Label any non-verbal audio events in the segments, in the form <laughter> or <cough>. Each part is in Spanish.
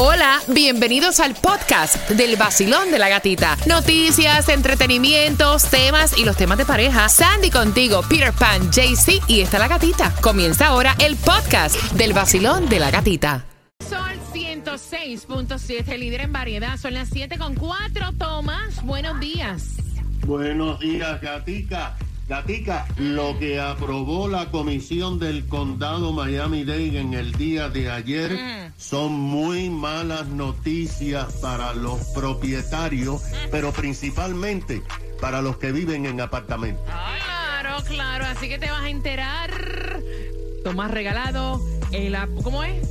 Hola, bienvenidos al podcast del vacilón de la gatita. Noticias, entretenimientos, temas y los temas de pareja. Sandy contigo, Peter Pan, JC y está la gatita. Comienza ahora el podcast del vacilón de la gatita. Sol 106.7, líder en variedad. Son las 7 con 4. Tomás, buenos días. Buenos días, gatica. Gatica, lo que aprobó la comisión del condado Miami-Dade en el día de ayer mm. son muy malas noticias para los propietarios, pero principalmente para los que viven en apartamentos. Claro, claro, así que te vas a enterar. Tomás regalado, el, ¿cómo es?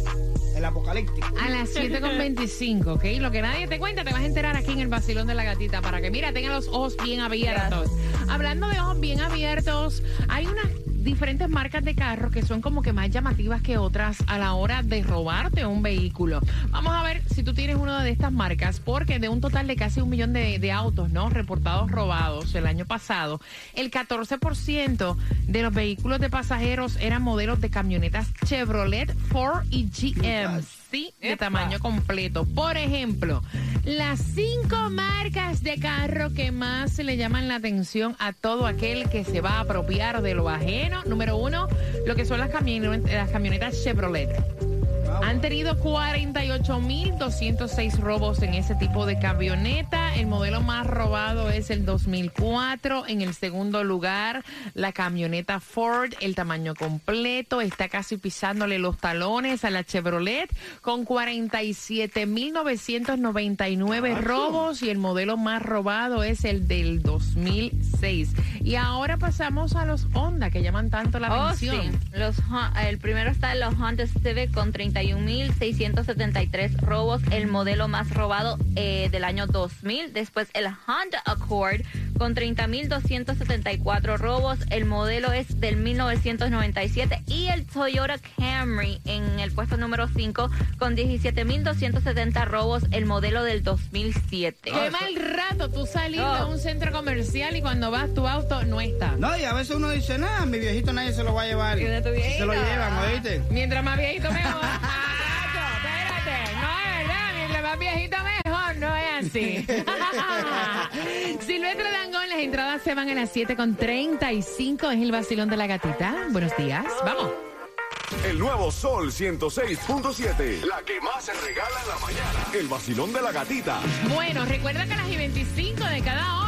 El apocalíptico. A las 7.25, ¿ok? Lo que nadie te cuenta te vas a enterar aquí en el vacilón de la gatita para que, mira, tengan los ojos bien abiertos. Hablando de ojos bien abiertos, hay unas diferentes marcas de carros que son como que más llamativas que otras a la hora de robarte un vehículo. Vamos a ver si tú tienes una de estas marcas, porque de un total de casi un millón de, autos, ¿no? Reportados robados el año pasado, el 14% de los vehículos de pasajeros eran modelos de camionetas Chevrolet, Ford y GM sí de tamaño completo. Por ejemplo, las cinco marcas de carro que más le llaman la atención a todo aquel que se va a apropiar de lo ajeno. Número uno, lo que son las, las camionetas Chevrolet. Han tenido 48.206 robos en ese tipo de camioneta. El modelo más robado es el 2004. En el segundo lugar, la camioneta Ford, el tamaño completo, está casi pisándole los talones a la Chevrolet con 47.999 robos y el modelo más robado es el del 2006. Y ahora pasamos a los Honda que llaman tanto la oh, atención. Los, el primero está los Honda Civic con 31 31.673 robos, el modelo más robado eh, del año 2000. Después el Honda Accord con 30.274 robos, el modelo es del 1997. Y el Toyota Camry en el puesto número 5 con 17.270 robos, el modelo del 2007. Qué mal rato tú salir a un centro comercial y cuando vas tu auto no está. No, y a veces uno dice, nada, mi viejito nadie se lo va a llevar. Se lo llevan, ¿oíste? Mientras más viejito mejor. <laughs> viejito mejor, no es así. <laughs> Dangón, las entradas se van a las 7 con 35. Es el vacilón de la gatita. Buenos días, vamos. El nuevo Sol 106.7. La que más se regala en la mañana. El vacilón de la gatita. Bueno, recuerda que a las 25 de cada hora,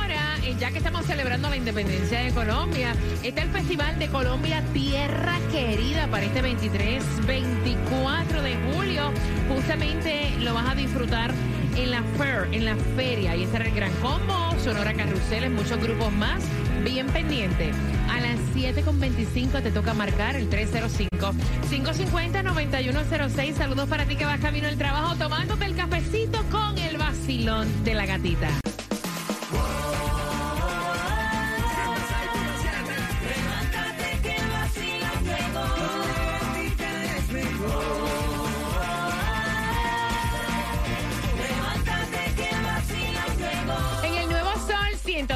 ya que estamos celebrando la independencia de Colombia, está el Festival de Colombia Tierra Querida para este 23, 24 de julio. Justamente lo vas a disfrutar en la Fair, en la feria. Ahí estará el Gran Combo, Sonora Carruseles, muchos grupos más. Bien pendiente. A las 7.25 te toca marcar el 305-550-9106. Saludos para ti que vas camino al trabajo tomándote el cafecito con el vacilón de la gatita.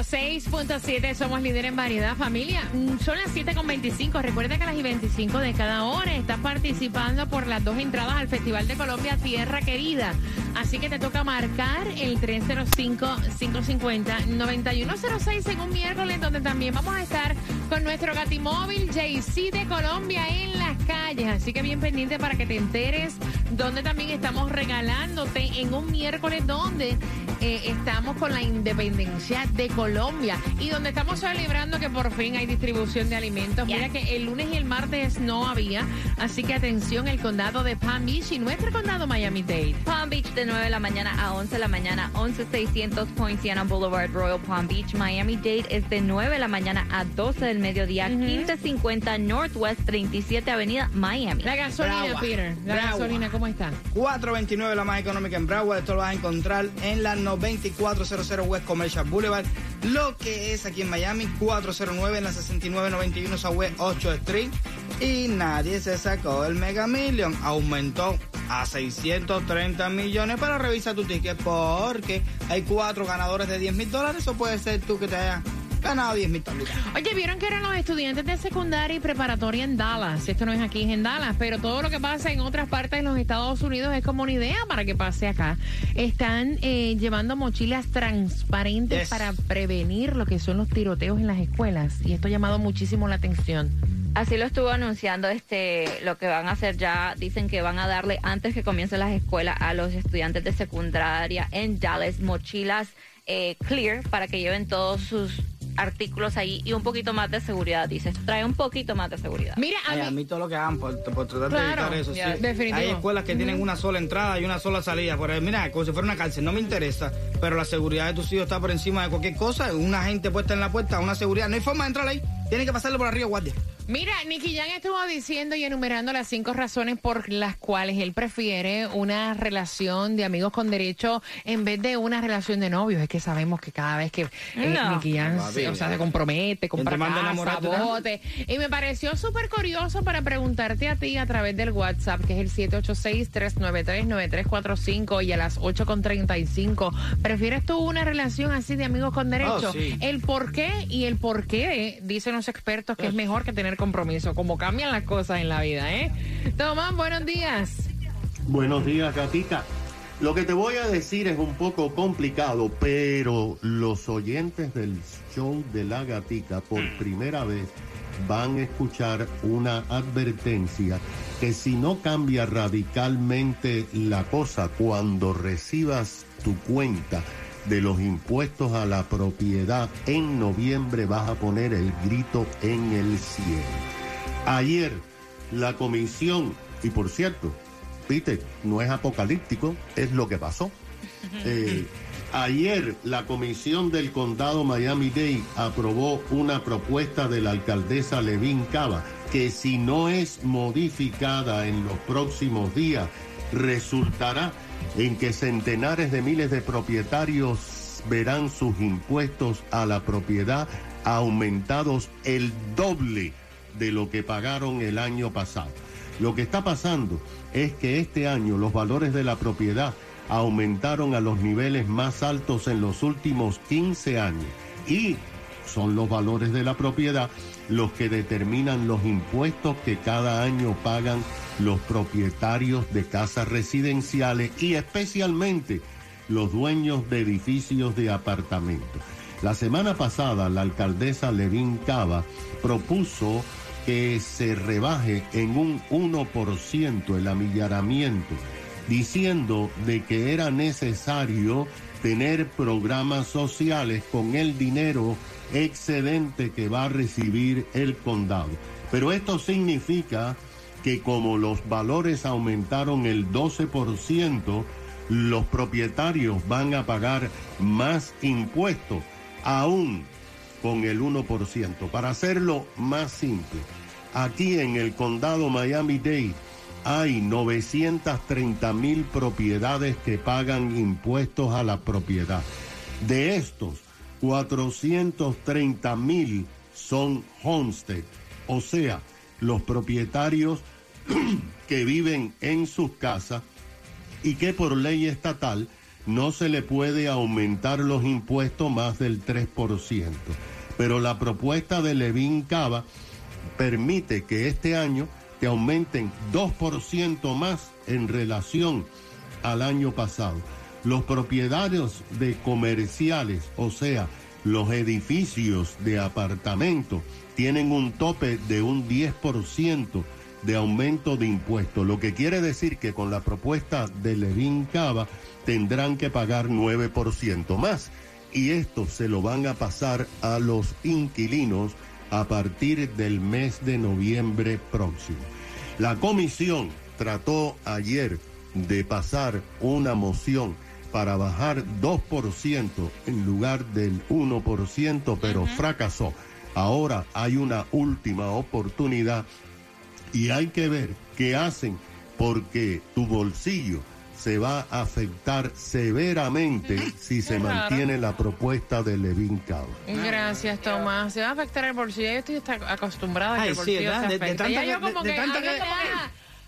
106.7 somos líder en variedad, familia. Mm, son las 7.25. Recuerda que a las 25 de cada hora estás participando por las dos entradas al Festival de Colombia Tierra Querida. Así que te toca marcar el 305-550-9106 en un miércoles donde también vamos a estar con nuestro gatimóvil JC de Colombia en las calles. Así que bien pendiente para que te enteres donde también estamos regalándote en un miércoles donde eh, estamos con la independencia de Colombia y donde estamos celebrando que por fin hay distribución de alimentos. Mira que el lunes y el martes no había, así que atención, el condado de Palm Beach y nuestro condado Miami-Dade. Palm Beach de 9 de la mañana a 11 de la mañana, 11600 Poinciana Boulevard, Royal Palm Beach. Miami-Dade es de 9 de la mañana a 12 del mediodía, 1550 Northwest 37 Avenida, Miami. La gasolina, Peter. La gasolina, ¿cómo está? 429 la más económica en Broward. Esto lo vas a encontrar en la 2400 West Commercial Boulevard. Lo que es aquí en Miami, 409 en la 6991 Southwest 8 Street. Y nadie se sacó el Mega Million. Aumentó a 630 millones para revisar tu ticket porque hay cuatro ganadores de 10 mil dólares o puede ser tú que te hayas ganaba 10 mil tablitas. Oye, vieron que eran los estudiantes de secundaria y preparatoria en Dallas. Esto no es aquí, es en Dallas, pero todo lo que pasa en otras partes de los Estados Unidos es como una idea para que pase acá. Están eh, llevando mochilas transparentes Yes. para prevenir lo que son los tiroteos en las escuelas. Y esto ha llamado muchísimo la atención. Así lo estuvo anunciando este lo que van a hacer ya dicen que van a darle antes que comiencen las escuelas a los estudiantes de secundaria en Dallas mochilas eh, clear para que lleven todos sus artículos ahí y un poquito más de seguridad dice esto trae un poquito más de seguridad Mira, Ay, a a mí, todo lo que hagan por, por tratar Claro, de evitar eso. sí. definitivo. Hay escuelas que tienen una sola entrada y una sola salida. Por ejemplo, mira, como si fuera una cárcel, no me interesa, pero la seguridad de tus hijos está por encima de cualquier cosa. Una gente puesta en la puerta, una seguridad, no hay forma de entrar ahí. Tienen que pasarle por arriba, guardia. Mira, Nicky Jan estuvo diciendo y enumerando las cinco razones por las cuales él prefiere una relación de amigos con derecho en vez de una relación de novios. Es que sabemos que cada vez que eh, No. Nicky Jan se, o sea, se compromete, compra casa, ¿no? bote. Y me pareció súper curioso para preguntarte a ti a través del WhatsApp, que es el 786-393-9345 y a las 8.35. ¿Prefieres tú una relación así de amigos con derecho? Oh, sí. El por qué y el por qué dicen los expertos que es mejor que tener compromiso, como cambian las cosas en la vida, ¿eh? Tomás, buenos días. Buenos días, Gatica. Lo que te voy a decir es un poco complicado, pero los oyentes del show de la Gatica por primera vez van a escuchar una advertencia que si no cambia radicalmente la cosa cuando recibas tu cuenta de los impuestos a la propiedad en noviembre vas a poner el grito en el cielo. Ayer la comisión, y por cierto, Peter, no es apocalíptico, es lo que pasó. <laughs> Eh, ayer la comisión del condado Miami-Dade aprobó una propuesta de la alcaldesa Levin Cava que si no es modificada en los próximos días resultará en que centenares de miles de propietarios verán sus impuestos a la propiedad aumentados el doble de lo que pagaron el año pasado. Lo que está pasando es que este año los valores de la propiedad aumentaron a los niveles más altos en los últimos 15 años y son los valores de la propiedad los que determinan los impuestos que cada año pagan los propietarios de casas residenciales y especialmente los dueños de edificios de apartamentos. La semana pasada la alcaldesa Levin Cava propuso que se rebaje en un 1% el amillaramiento, diciendo de que era necesario tener programas sociales con el dinero excedente que va a recibir el condado. Pero esto significa que como los valores aumentaron el 12%, los propietarios van a pagar más impuestos, aún con el 1%. Para hacerlo más simple, aquí en el condado Miami-Dade hay 930 mil propiedades que pagan impuestos a la propiedad. De estos, 430 mil son homestead, o sea, los propietarios <clears throat> que viven en sus casas y que por ley estatal no se le puede aumentar los impuestos más del 3%. Pero la propuesta de Levin Cava permite que este año te aumenten 2% más en relación al año pasado. Los propietarios de comerciales, o sea, los edificios de apartamentos, tienen un tope de un 10% de aumento de impuestos, lo que quiere decir que con la propuesta de Levin Cava tendrán que pagar 9% más y esto se lo van a pasar a los inquilinos a partir del mes de noviembre próximo. La comisión trató ayer de pasar una moción para bajar 2% en lugar del 1%, pero fracasó. Ahora hay una última oportunidad y hay que ver qué hacen porque tu bolsillo se va a afectar severamente si se mantiene la propuesta de Levin Cava. Gracias, Tomás. Se va a afectar el bolsillo. Yo estoy acostumbrada a que el bolsillo se De- de afecte. tanta Ya yo como de- de que, que-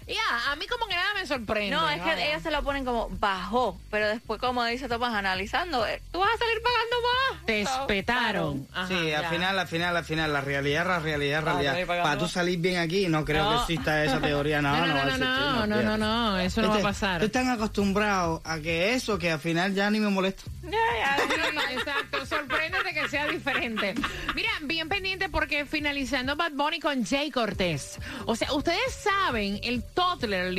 Ya, a mí como que nada me sorprende. No, es que vaya. ellos se lo ponen como bajó, pero después, como dice Tomás, analizando, eh, tú vas a salir pagando más. Te So, espetaron. Ajá, Sí, al final, al final, al final, la realidad, la realidad, la realidad. Para tú salir bien aquí, no creo No. que exista esa teoría. <laughs> No, No, no, no, existir, no, no, no, fíjate. no, eso no va a Este, pasar. Estoy tan acostumbrado a que eso que al final ya ni me molesta. Ya, ya. <laughs> Exacto, sorpréndete que sea diferente. Mira, bien pendiente porque finalizando Bad Bunny con Jay Cortés. O sea, ustedes saben el toddler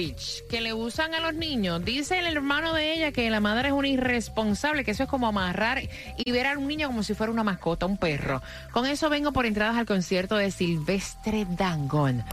que le usan a los niños. Dice el hermano de ella que la madre es una irresponsable, que eso es como amarrar y ver a un niño como si fuera una mascota, un perro. Con eso vengo por entradas al concierto de Silvestre Dangón.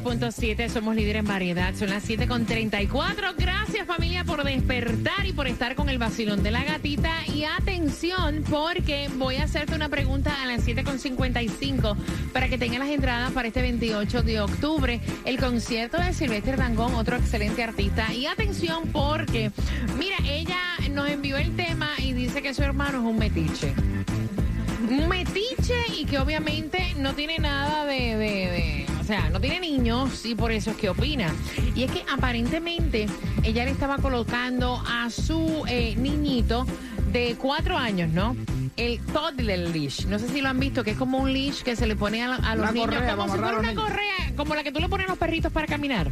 106.7, somos líderes en variedad, son las 7.34. Gracias familia por despertar y por estar con el vacilón de la gatita. Y atención porque voy a hacerte una pregunta a las 7.55 para que tengas las entradas para este 28 de octubre, el concierto de Silvestre Dangón, otro excelente artista. Y atención porque, mira, ella nos envió el tema y dice que su hermano es un metiche un metiche y que obviamente no tiene nada de, de- de- o sea, no tiene niños y por eso es que opina. Y es que aparentemente ella le estaba colocando a su eh, niñito de cuatro años, ¿no? El toddler leash. No sé si lo han visto, que es como un leash que se le pone a, a los Una niños. correa como si fuera una correa, como la que tú le pones a los perritos para caminar.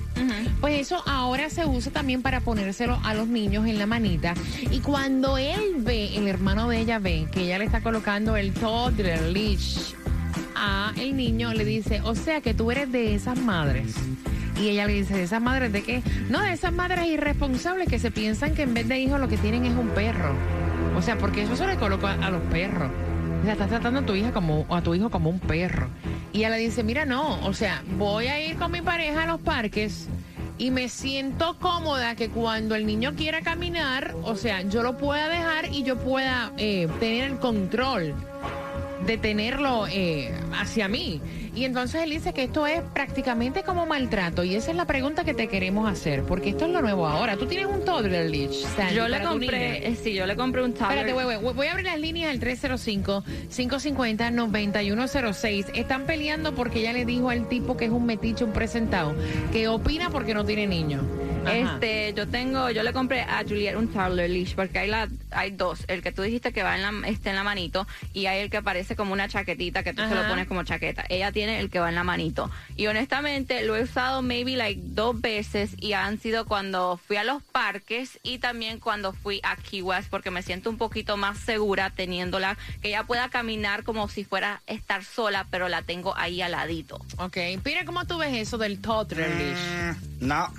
Pues eso ahora se usa también para ponérselo a los niños en la manita. Y cuando él ve, el hermano de ella ve que ella le está colocando el toddler leash a el niño, le dice, o sea que tú eres de esas madres. Y ella le dice, ¿de esas madres de qué? No, de esas madres irresponsables que se piensan que en vez de hijos lo que tienen es un perro. O sea, porque eso se le coloca a los perros. O sea, estás tratando a tu hija como a tu hijo como un perro. Y ella le dice, mira, no, o sea, voy a ir con mi pareja a los parques y me siento cómoda que cuando el niño quiera caminar, o sea, yo lo pueda dejar y yo pueda eh, tener el control de tenerlo eh, hacia mí. Y entonces él dice que esto es prácticamente como maltrato. Y esa es la pregunta que te queremos hacer, porque esto es lo nuevo ahora. Tú tienes un toddler. Sandy, Yo le compré, eh, sí, yo le compré un tablet. Espérate, güey, voy a abrir las líneas al 305-550-9106. Están peleando porque ella le dijo al tipo que es un metiche, un presentado, que opina porque no tiene niño. Ajá. Este, yo tengo, yo le compré a Juliet un toddler leash porque hay la, hay dos, el que tú dijiste que va en la, este en la manito y hay el que parece como una chaquetita que tú se Ajá. lo pones como chaqueta. Ella tiene el que va en la manito y honestamente lo he usado maybe like dos veces y han sido cuando fui a los parques y también cuando fui a Key West porque me siento un poquito más segura teniéndola que ella pueda caminar como si fuera estar sola pero la tengo ahí al ladito. Ok, mira cómo tú ves eso del toddler leash. Mm, No,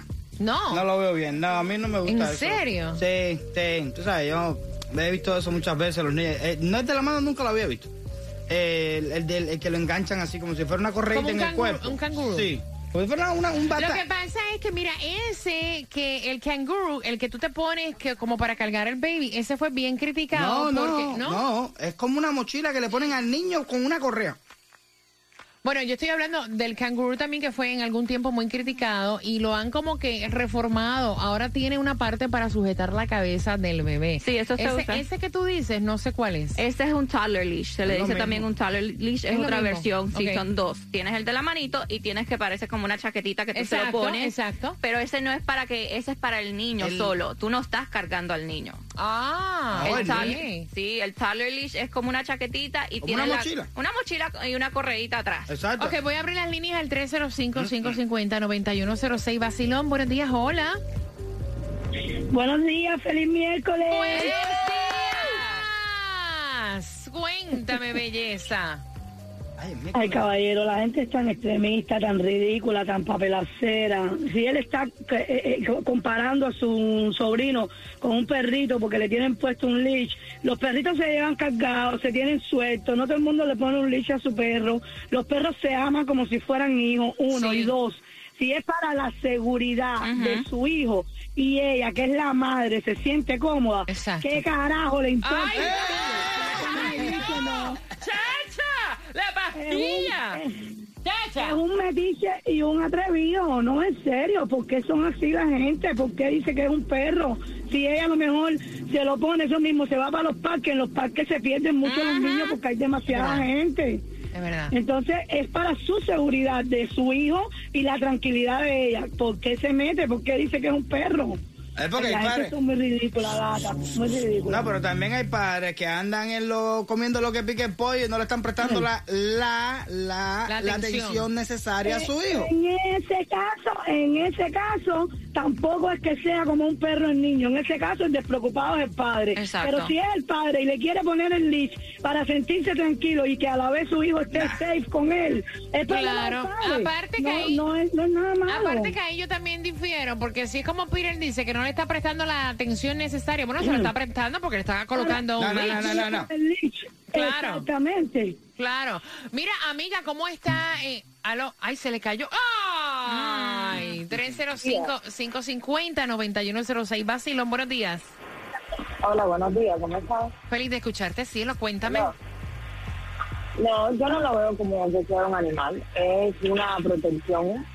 No. no lo veo bien. No, a mí no me gusta ¿En eso. serio? Sí, sí. Tú sabes, yo he visto eso muchas veces. Los niños. eh, no es de la mano, nunca lo había visto. Eh, el, el del- el que lo enganchan así como si fuera una correita Como un en el canguro- cuerpo. un canguro. Sí. Como si fuera una, un Lo bata. que pasa es que, mira, ese que el canguro, el que tú te pones que como para cargar el baby, ese fue bien criticado. No, porque, no, no, Es como una mochila que le ponen al niño con una correa. Bueno, yo estoy hablando del canguro también que fue en algún tiempo muy criticado y lo han como que reformado. Ahora tiene una parte para sujetar la cabeza del bebé. Sí, eso se ese, usa. ese que tú dices, no sé cuál es. Este es un toddler leash, se le dice mismo. también un toddler leash, es, otra versión, sí, son dos. Tienes el de la manito y tienes que parece como una chaquetita que tú se lo Exacto, pones. exacto. Pero ese no es para que, ese es para el niño El- solo. Tú no estás cargando al niño. Ah, el toddler- sí, el toddler leash es como una chaquetita y Como tiene una la- mochila. una mochila y una correíta atrás. Exacto. Ok, voy a abrir las líneas al 305-550-9106. Basilón, buenos días, hola. Buenos días, feliz miércoles. Buenos días. Cuéntame, belleza. Ay, caballero, la gente es tan extremista, tan ridícula, tan papelacera. Si él está eh, eh, co- comparando a su sobrino con un perrito porque le tienen puesto un leash, los perritos se llevan cargados, se tienen sueltos, no todo el mundo le pone un leash a su perro. Los perros se aman como si fueran hijos, uno Sí. y dos. Si es para la seguridad de su hijo y ella, que es la madre, se siente cómoda, Exacto. ¿qué carajo le importa? ¡Ay! Ay, dice, no. ¡La pastilla! Es ¡Chacha! un metiche y un atrevido, no en serio, ¿por qué son así la gente? ¿Por qué dice que es un perro? Si ella a lo mejor se lo pone eso mismo, se va para los parques, en los parques se pierden mucho los niños porque hay demasiada gente. Es verdad. Entonces es para su seguridad de su hijo y la tranquilidad de ella. ¿Por qué se mete? ¿Por qué dice que es un perro? Es porque hay gente padres. son muy ridículas, gata, muy ridículas. No, pero también hay padres que andan en lo, comiendo lo que pique el pollo y no le están prestando la, la, la, La la atención. atención necesaria a su hijo. En ese caso, en ese caso, tampoco es que sea como un perro el niño. En ese caso, el despreocupado es el padre. Exacto. Pero si es el padre y le quiere poner el leash para sentirse tranquilo y que a la vez su hijo esté safe con él, es Claro. Aparte que no, ahí- no es, no es nada malo. Aparte que ahí yo también difiero, porque si es como Peter dice que no le está prestando la atención necesaria, bueno, se lo está prestando porque le está colocando No, un no, no, leash. no, no, no. Claro. Exactamente. Claro. Mira, amiga, ¿cómo está? Eh, aló, ay, se le cayó. Ay, 305-550-9106. Basilón, buenos días. Hola, buenos días, ¿cómo estás? Feliz de escucharte, cielo, cuéntame. No. No, yo no lo veo como que sea un animal, es una protección.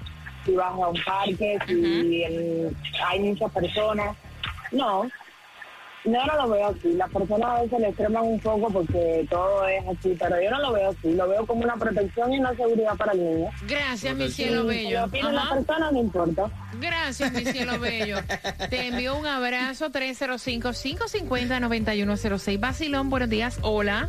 Si vas a un parque, si en- hay muchas personas, no, yo no lo veo así. Las personas a veces le extreman un poco porque todo es así, pero yo no lo veo así. Lo veo como una protección y una seguridad para el niño. Gracias, mi cielo Si bello. lo la Ajá. persona, no importa. Gracias, mi cielo <laughs> bello. Te envío un abrazo, 305-550-9106. Basilón, buenos días. Hola.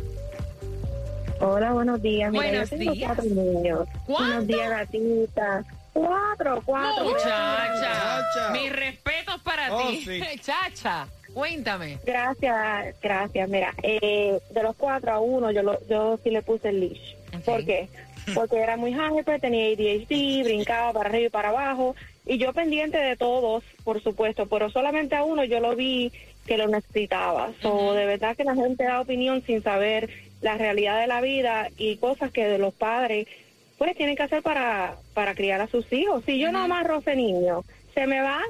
Hola, buenos días. Mira, Buenos yo tengo días. cuatro niños. Buenos días, gatita. Cuatro, cuatro. Muchacha. Muchacha. Mis respetos para Oh, ti. sí. <laughs> Chacha, cuéntame. Gracias, gracias. Mira, eh, de los cuatro a uno yo, lo, yo sí le puse el leash. Ok. ¿Por qué? Porque era muy hyper, tenía ADHD, brincaba para arriba y para abajo. Y yo pendiente de todos, por supuesto, pero solamente a uno yo lo vi que lo necesitaba. So, de verdad que la gente da opinión sin saber la realidad de la vida y cosas que de los padres pues tienen que hacer para, para criar a sus hijos. Si yo no amarro a ese niño, se me va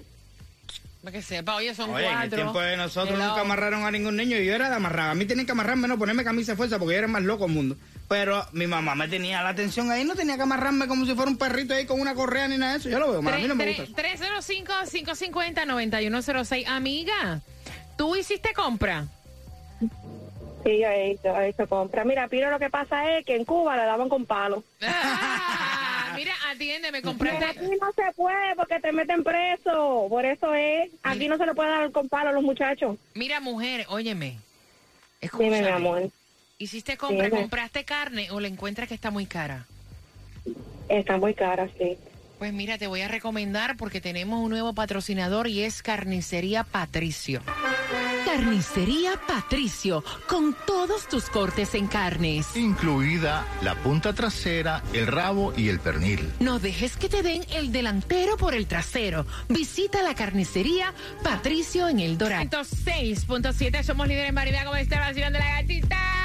Para que sepa, oye, son Oye, en cuatro. el tiempo de nosotros Hello. nunca amarraron a ningún niño y yo era de amarrar. A mí tenían que amarrarme, no ponerme camisa de fuerza porque yo era el más loco del mundo. Pero mi mamá me tenía la atención ahí, no tenía que amarrarme como si fuera un perrito ahí con una correa ni nada de eso. Yo lo veo, mal, a mí no me gusta. Tre- 305-550-9106. Amiga, ¿tú hiciste compra? Sí, yo he hecho, he hecho compra. Mira, Piro, lo que pasa es que en Cuba le daban con palo. Ah, mira, atiéndeme, Pero compraste. aquí no se puede porque te meten preso. Por eso es. Aquí no se le puede dar con palo a los muchachos. Mira, mujer, óyeme. Dime, mi Escúchame. amor. ¿Hiciste compra? Dime. ¿Compraste carne o la encuentras que está muy cara? Está muy cara, sí. Pues mira, te voy a recomendar porque tenemos un nuevo patrocinador y es Carnicería Patricio. Carnicería Patricio, con todos tus cortes en carnes. incluida la punta trasera, el rabo y el pernil. No dejes que te den el delantero por el trasero. Visita la carnicería Patricio en el Dorado. 6.7, somos líderes en variedad como este vacilón de la gatita.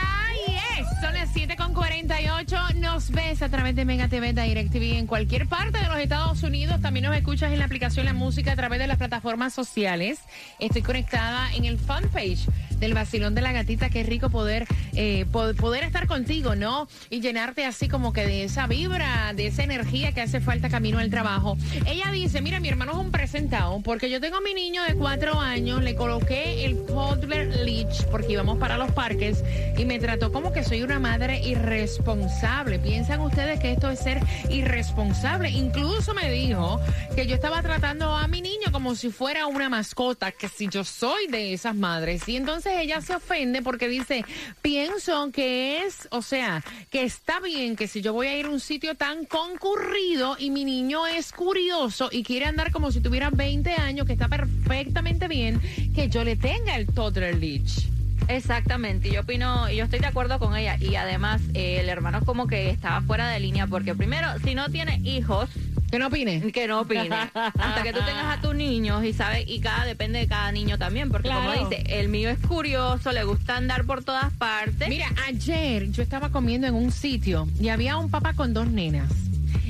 Son las 7.48. Nos ves a través de Mega TV DirecTV en cualquier parte de los Estados Unidos. También nos escuchas en la aplicación La Música a través de las plataformas sociales. Estoy conectada en el fanpage del vacilón de la gatita. Qué rico poder, eh, po- poder estar contigo, ¿no? Y llenarte así como que de esa vibra, de esa energía que hace falta camino al trabajo. Ella dice, mira, mi hermano es un presentado porque yo tengo a mi niño de cuatro años, le coloqué el toddler leash porque íbamos para los parques y me trató como que soy una madre irresponsable. ¿Piensan ustedes que esto es ser irresponsable? Incluso me dijo que yo estaba tratando a mi niño como si fuera una mascota, que si yo soy de esas madres. Y entonces ella se ofende porque dice, pienso que es, o sea, que está bien que si yo voy a ir a un sitio tan concurrido y mi niño es curioso y quiere andar como si tuviera 20 años, que está perfectamente bien, que yo le tenga el toddler leash. Exactamente, yo opino, yo estoy de acuerdo con ella. Y además, el hermano como que estaba fuera de línea, porque primero, si no tiene hijos, Que no opine. que no opine. <laughs> Hasta que tú tengas a tus niños y sabes, y cada depende de cada niño también, porque como dice, el mío es curioso, le gusta andar por todas partes. Mira, ayer yo estaba comiendo en un sitio y había un papá con dos nenas.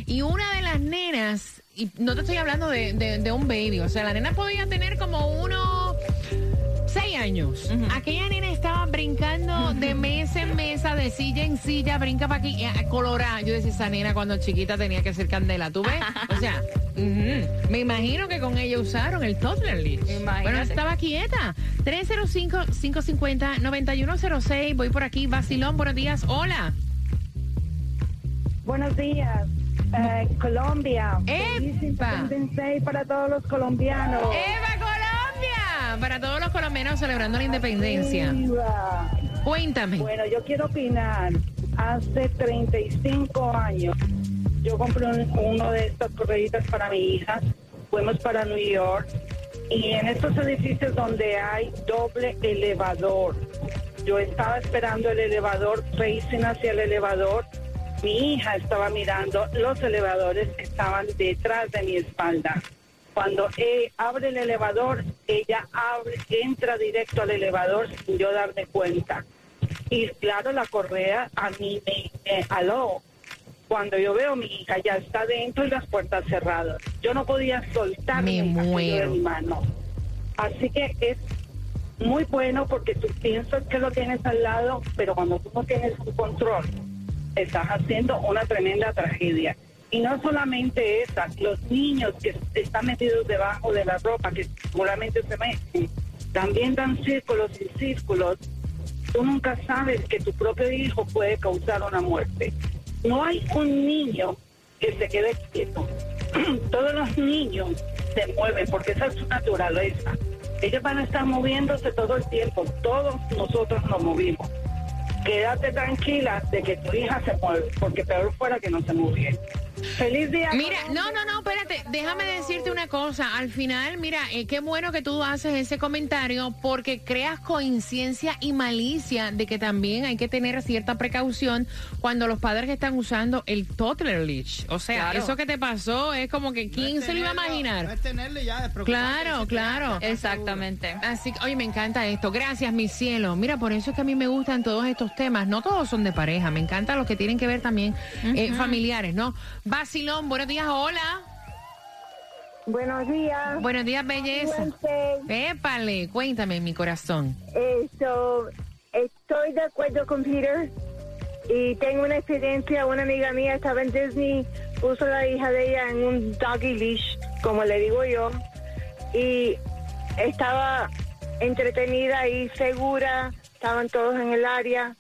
Y una de las nenas, y no te estoy hablando de, de- de un baby, o sea, la nena podía tener como unos seis años. Aquella nena estaba brincando de mesa en mesa, de silla en silla, brinca para aquí, eh, colorada. Yo decía, esa nena cuando chiquita tenía que ser candela, ¿tú ves? O sea, <laughs> me imagino que con ella usaron el toddler. Imagínate. Bueno, estaba quieta. 305-550-9106. Voy por aquí. Basilón, buenos días. Hola. Buenos días. Eh, Colombia. Feliz para todos los colombianos. ¡Eva Para todos los colombianos celebrando la independencia. Cuéntame. Bueno, yo quiero opinar. Hace 35 años yo compré un- uno de estos correitas para mi hija. Fuimos para New York y en estos edificios donde hay doble elevador. Yo estaba esperando el elevador, facing hacia el elevador. Mi hija estaba mirando los elevadores que estaban detrás de mi espalda. Cuando eh, abre el elevador, ella abre, entra directo al elevador sin yo darme cuenta. Y claro, la correa a mí me, me aló. Cuando yo veo mi hija ya está dentro y las puertas cerradas. Yo no podía soltar mi de mi mano. Así que es muy bueno porque tú piensas que lo tienes al lado, pero cuando tú no tienes un control, estás haciendo una tremenda tragedia. Y no solamente esa, los niños que están metidos debajo de la ropa, que seguramente se meten, también dan círculos y círculos. Tú nunca sabes que tu propio hijo puede causar una muerte. No hay un niño que se quede quieto. <clears throat> Todos los niños se mueven porque esa es su naturaleza. Ellos van a estar moviéndose todo el tiempo. Todos nosotros nos movimos. Quédate tranquila de que tu hija se mueve, porque peor fuera que no se moviera. Feliz día. Mira, no, no, no, espérate, déjame decirte una cosa. Al final, mira, eh, qué bueno que tú haces ese comentario porque creas conciencia y malicia de que también hay que tener cierta precaución cuando los padres están usando el toddler leash. O sea, Claro. eso que te pasó es como que quién se lo iba a No imaginar. es tenerlo y ya, Claro, claro. Exactamente. Así que, oye, me encanta esto. Gracias, mi cielo. Mira, por eso es que a mí me gustan todos estos temas. No todos son de pareja. Me encantan los que tienen que ver también eh, familiares, ¿no? Basilón, buenos días, hola. Buenos días. Buenos días, belleza. Épale, cuéntame, mi corazón. Esto, estoy de acuerdo con Peter y tengo una experiencia. Una amiga mía estaba en Disney, puso a la hija de ella en un doggy leash, como le digo yo, y estaba entretenida y segura. Estaban todos en el área.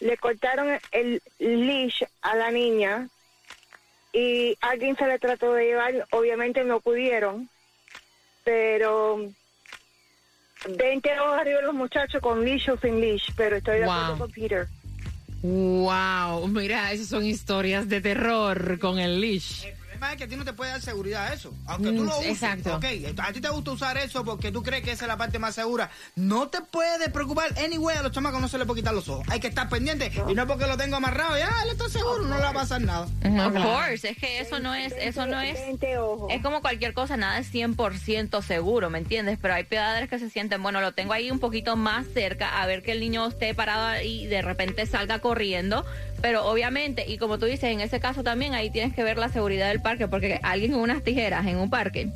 Le cortaron el leash a la niña y alguien se le trató de llevar. Obviamente no pudieron, pero 20 ojos arriba los muchachos con leash o sin leash, pero estoy de Wow. acuerdo con Peter. Wow, mira, esas son historias de terror con el leash. El problema es que a ti no te puede dar seguridad eso. Aunque tú Mm, lo uses. exacto. Ok, a ti te gusta usar eso porque tú crees que esa es la parte más segura. No te puedes preocupar. Anyway, a los chamacos no se les puede quitar los ojos. Hay que estar pendiente. Y no es porque lo tengo amarrado. Ya, él está seguro, no le va a pasar nada. Of course, es que eso no es, eso no es, 20 ojos. es como cualquier cosa, nada es 100% seguro, ¿me entiendes? Pero hay padres que se sienten, bueno, lo tengo ahí un poquito más cerca, a ver que el niño esté parado ahí y de repente salga corriendo, pero obviamente, y como tú dices, en ese caso también ahí tienes que ver la seguridad del parque, porque alguien con unas tijeras en un parque,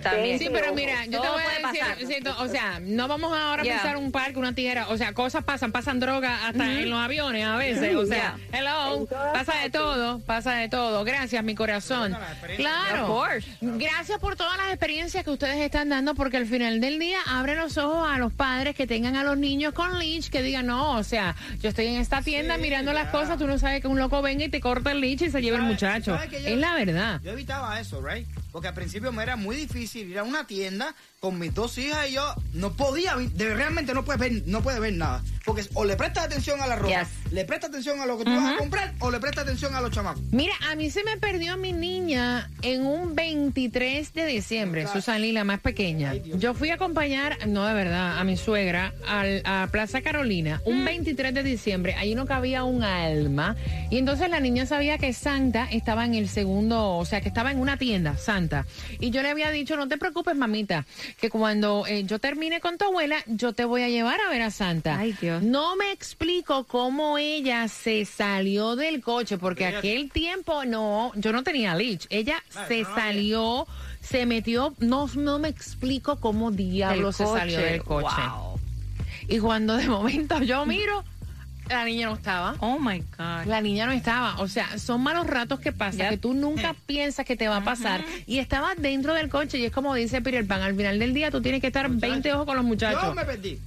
también. Sí, pero mira, yo te voy a decir, o sea, no vamos ahora a Yeah. pensar un parque, una tijera, o sea, cosas pasan, pasan droga hasta en los aviones a veces, o sea, hello, pasa de todo, pasa de todo. Gracias, mi corazón. Claro. Gracias por todas las experiencias que ustedes están dando, porque al final del día abre los ojos a los padres que tengan a los niños con leash, que digan, no, o sea, yo estoy en esta tienda Sí, mirando las cosas, tú no sabes que un loco venga y te corta el leash y se lleva el ¿Sabes- muchacho. Es la verdad. Yo evitaba eso, right? Porque al principio me era muy difícil ir a una tienda con mis dos hijas y yo no podía, realmente no puedes ver, no puedes ver nada, porque o le prestas atención a la ropa, Yes. le prestas atención a lo que tú vas a comprar o le prestas atención a los chamacos. Mira, a mí se me perdió mi niña en un 23 de diciembre, Susan Lee, la más pequeña. Yo fui a acompañar, no de verdad, a mi suegra al- a Plaza Carolina, un 23 de diciembre. Ahí no cabía un alma. Y entonces la niña sabía que Santa estaba en el segundo, o sea, que estaba en una tienda, Santa. Y yo le había dicho, no te preocupes, mamita, que cuando eh, yo termine con tu abuela, yo te voy a llevar a ver a Santa. Ay, Dios. No me explico cómo ella se salió del coche, porque Ella- aquel tiempo no, yo no tenía leach. Ella Ah, se no, salió, se metió, no, no me explico cómo diablo se salió del coche. Wow. Y cuando de momento yo miro, la niña no estaba. Oh my God. La niña no estaba, o sea, son malos ratos que pasan, Yep. que tú nunca <laughs> piensas que te va a pasar. Y estaba dentro del coche y es como dice Peter Pan, al final del día tú tienes que estar 20 ojos con los muchachos. Yo me perdí.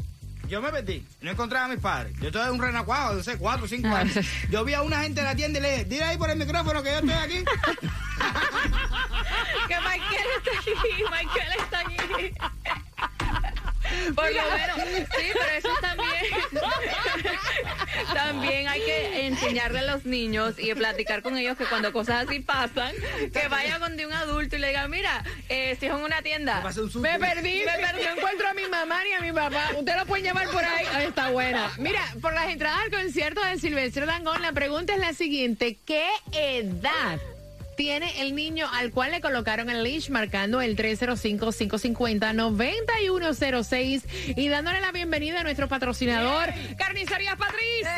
Yo me perdí. No encontraba a mis padres. Yo estoy en un renacuajo de sé, cuatro o cinco años. Yo vi a una gente en la tienda y le dije, dile ahí por el micrófono que yo estoy aquí. <laughs> que Michael está aquí, Michael está aquí. <laughs> Por lo menos, sí, pero eso también. <laughs> también hay que enseñarle a los niños y platicar con ellos que cuando cosas así pasan, que vayan donde un adulto y le digan, mira, eh, si es en una tienda. un. Me perdí, me perdí. No encuentro a mi mamá ni a mi papá. Usted lo puede llamar por ahí. Ahí está buena. Mira, por las entradas al concierto de Silvestre Dangón, la pregunta es la siguiente: ¿Qué edad? Tiene el niño al cual le colocaron el leash marcando el 305-550-9106 y dándole la bienvenida a nuestro patrocinador, Carnicería Patricio.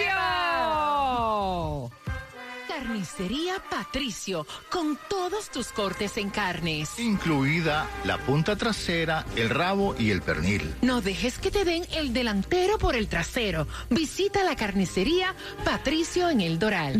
Carnicería Patricio, con todos tus cortes en carnes. Incluida la punta trasera, el rabo y el pernil. No dejes que te den el delantero por el trasero. Visita la carnicería Patricio en el Doral.